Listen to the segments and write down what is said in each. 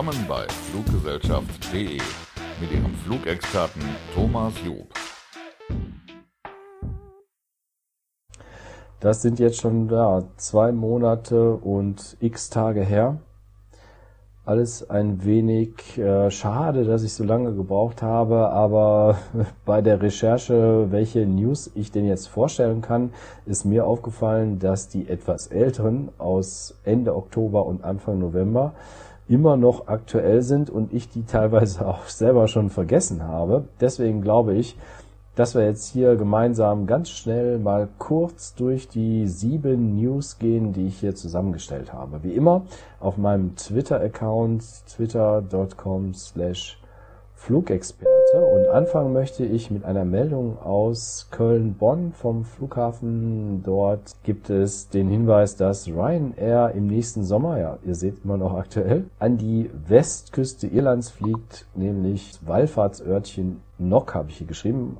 Willkommen bei Fluggesellschaft.de mit Ihrem Flugexperten Thomas Job. Das sind jetzt schon ja, zwei Monate und x Tage her. Alles ein wenig äh, schade, dass ich so lange gebraucht habe, aber bei der Recherche, welche News ich denn jetzt vorstellen kann, ist mir aufgefallen, dass die etwas älteren aus Ende Oktober und Anfang November immer noch aktuell sind und ich die teilweise auch selber schon vergessen habe. Deswegen glaube ich, dass wir jetzt hier gemeinsam ganz schnell mal kurz durch die sieben News gehen, die ich hier zusammengestellt habe. Wie immer auf meinem Twitter-Account twitter.com slash Flugexperte und anfangen möchte ich mit einer Meldung aus Köln-Bonn vom Flughafen. Dort gibt es den Hinweis, dass Ryanair im nächsten Sommer, ja, ihr seht immer noch aktuell, an die Westküste Irlands fliegt, nämlich Wallfahrtsörtchen Nock habe ich hier geschrieben.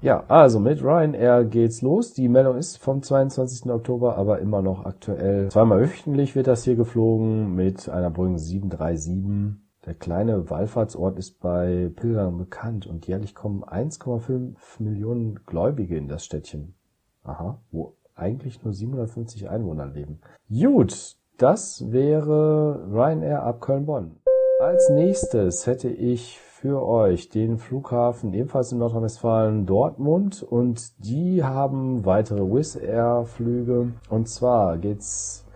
Ja, also mit Ryanair geht's los. Die Meldung ist vom 22. Oktober, aber immer noch aktuell. Zweimal wöchentlich wird das hier geflogen mit einer Boeing 737. Der kleine Wallfahrtsort ist bei Pilgern bekannt und jährlich kommen 1,5 Millionen Gläubige in das Städtchen. Aha, wo eigentlich nur 750 Einwohner leben. Gut, das wäre Ryanair ab Köln-Bonn. Als nächstes hätte ich für euch den Flughafen ebenfalls in Nordrhein-Westfalen Dortmund und die haben weitere Wizz Air Flüge und zwar geht's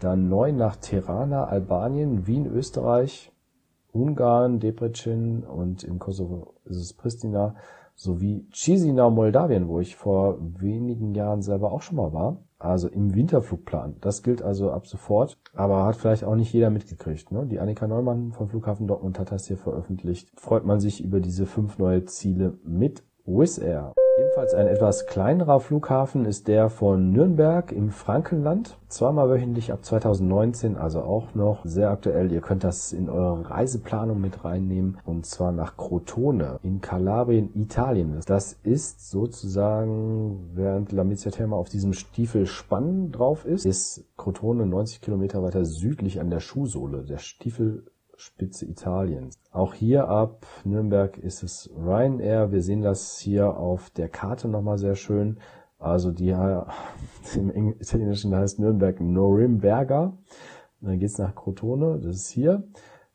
dann neu nach Tirana, Albanien, Wien, Österreich, Ungarn, Debrecen und im Kosovo ist es Pristina sowie Chisinau, Moldawien, wo ich vor wenigen Jahren selber auch schon mal war also im Winterflugplan. Das gilt also ab sofort, aber hat vielleicht auch nicht jeder mitgekriegt. Ne? Die Annika Neumann vom Flughafen Dortmund hat das hier veröffentlicht. Freut man sich über diese fünf neue Ziele mit Wizz Air. Ebenfalls ein etwas kleinerer Flughafen ist der von Nürnberg im Frankenland. Zweimal wöchentlich ab 2019, also auch noch sehr aktuell. Ihr könnt das in eure Reiseplanung mit reinnehmen und zwar nach Crotone in Kalabrien, Italien. Das ist sozusagen, während Lamezia Terma auf diesem Stiefelspann drauf ist, ist Crotone 90 Kilometer weiter südlich an der Schuhsohle. Der Stiefel Spitze Italiens. Auch hier ab Nürnberg ist es Ryanair. Wir sehen das hier auf der Karte nochmal sehr schön. Also die im Italienischen heißt Nürnberg Norimberga. dann geht's nach Crotone, das ist hier.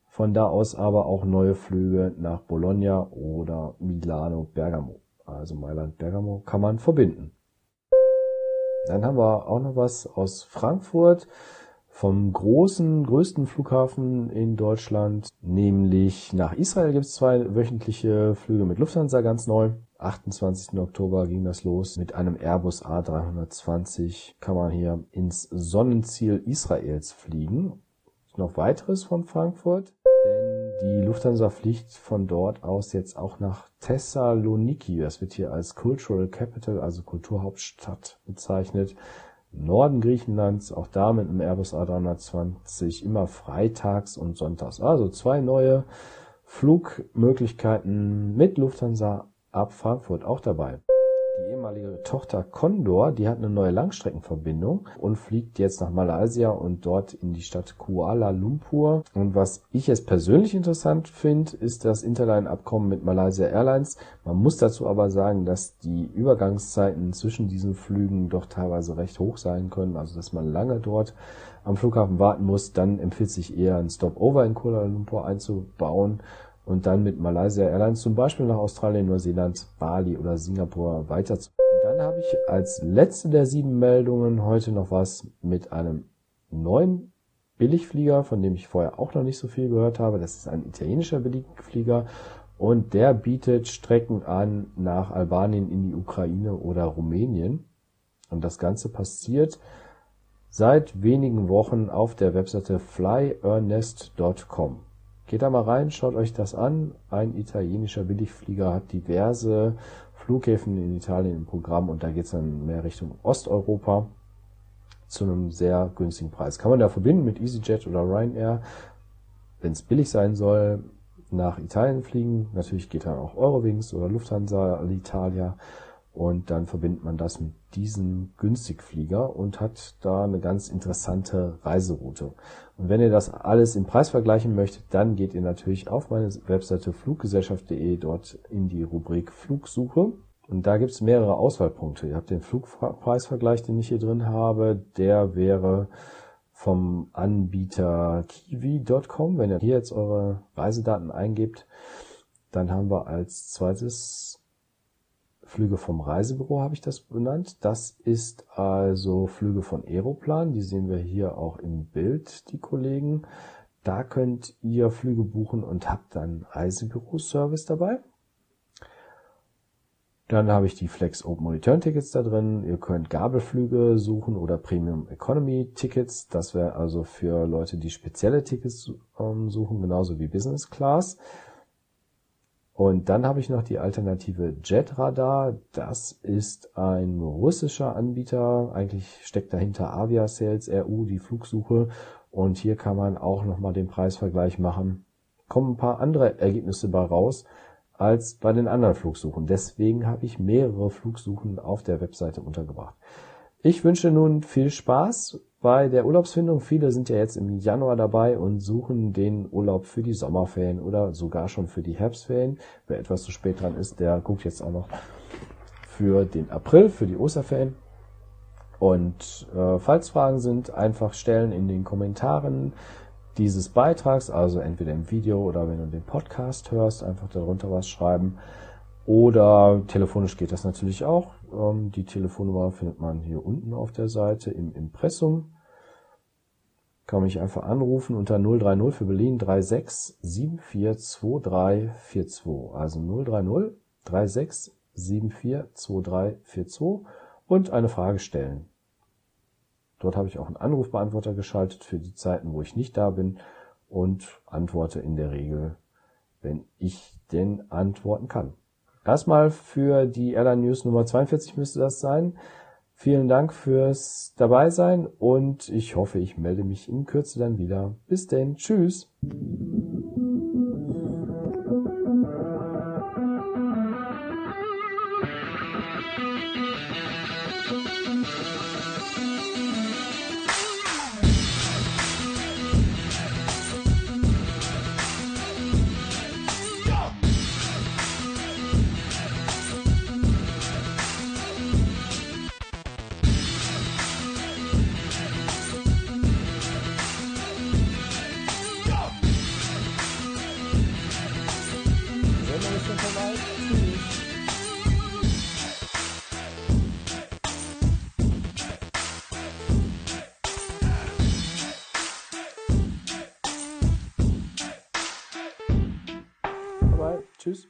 Von da aus aber auch neue Flüge nach Bologna oder Milano, Bergamo. Also Mailand, Bergamo kann man verbinden. Dann haben wir auch noch was aus Frankfurt vom großen, größten Flughafen in Deutschland, nämlich nach Israel gibt es zwei wöchentliche Flüge mit Lufthansa ganz neu. 28. Oktober ging das los. Mit einem Airbus A320 kann man hier ins Sonnenziel Israels fliegen. Noch weiteres von Frankfurt, denn die Lufthansa fliegt von dort aus jetzt auch nach Thessaloniki. Das wird hier als Cultural Capital, also Kulturhauptstadt bezeichnet. Norden Griechenlands, auch da mit einem Airbus A320, immer freitags und sonntags. Also zwei neue Flugmöglichkeiten mit Lufthansa ab Frankfurt auch dabei ehemalige Tochter Condor, die hat eine neue Langstreckenverbindung und fliegt jetzt nach Malaysia und dort in die Stadt Kuala Lumpur. Und was ich jetzt persönlich interessant finde, ist das Interline-Abkommen mit Malaysia Airlines. Man muss dazu aber sagen, dass die Übergangszeiten zwischen diesen Flügen doch teilweise recht hoch sein können, also dass man lange dort am Flughafen warten muss. Dann empfiehlt sich eher ein Stopover in Kuala Lumpur einzubauen und dann mit Malaysia Airlines zum Beispiel nach Australien, Neuseeland, Bali oder Singapur weiter zu. Dann habe ich als letzte der sieben Meldungen heute noch was mit einem neuen Billigflieger, von dem ich vorher auch noch nicht so viel gehört habe. Das ist ein italienischer Billigflieger und der bietet Strecken an nach Albanien in die Ukraine oder Rumänien. Und das Ganze passiert seit wenigen Wochen auf der Webseite flyearnest.com. Geht da mal rein, schaut euch das an. Ein italienischer Billigflieger hat diverse Flughäfen in Italien im Programm und da geht's dann mehr Richtung Osteuropa zu einem sehr günstigen Preis. Kann man da verbinden mit EasyJet oder Ryanair, wenn es billig sein soll, nach Italien fliegen. Natürlich geht dann auch Eurowings oder Lufthansa, Alitalia Und dann verbindet man das mit diesem Günstigflieger und hat da eine ganz interessante Reiseroute. Und wenn ihr das alles im Preis vergleichen möchtet, dann geht ihr natürlich auf meine Webseite fluggesellschaft.de dort in die Rubrik Flugsuche. Und da gibt es mehrere Auswahlpunkte. Ihr habt den Flugpreisvergleich, den ich hier drin habe. Der wäre vom Anbieter kiwi.com. Wenn ihr hier jetzt eure Reisedaten eingebt, dann haben wir als zweites Flüge vom Reisebüro, habe ich das benannt. Das ist also Flüge von Aeroplan. Die sehen wir hier auch im Bild, die Kollegen. Da könnt ihr Flüge buchen und habt dann Reisebüro-Service dabei. Dann habe ich die Flex Open Return Tickets da drin. Ihr könnt Gabelflüge suchen oder Premium Economy Tickets. Das wäre also für Leute, die spezielle Tickets ähm, suchen, genauso wie Business Class. Und dann habe ich noch die Alternative Jetradar. Das ist ein russischer Anbieter. Eigentlich steckt dahinter Avia Sales RU, die Flugsuche. Und hier kann man auch nochmal den Preisvergleich machen. Kommen ein paar andere Ergebnisse bei raus als bei den anderen Flugsuchen. Deswegen habe ich mehrere Flugsuchen auf der Webseite untergebracht. Ich wünsche nun viel Spaß bei der Urlaubsfindung. Viele sind ja jetzt im Januar dabei und suchen den Urlaub für die Sommerferien oder sogar schon für die Herbstferien. Wer etwas zu spät dran ist, der guckt jetzt auch noch für den April, für die Osterferien. Und äh, falls Fragen sind, einfach stellen in den Kommentaren dieses Beitrags, also entweder im Video oder wenn du den Podcast hörst, einfach darunter was schreiben. Oder telefonisch geht das natürlich auch. Ähm, die Telefonnummer findet man hier unten auf der Seite im Impressum. Kann mich einfach anrufen unter 030 für Berlin 36 742342. Also 030 36 742342 und eine Frage stellen. Dort habe ich auch einen Anrufbeantworter geschaltet für die Zeiten, wo ich nicht da bin und antworte in der Regel, wenn ich denn antworten kann. Erstmal für die Airline News Nummer 42 müsste das sein. Vielen Dank fürs Dabeisein und ich hoffe, ich melde mich in Kürze dann wieder. Bis denn. Tschüss. Tschüss.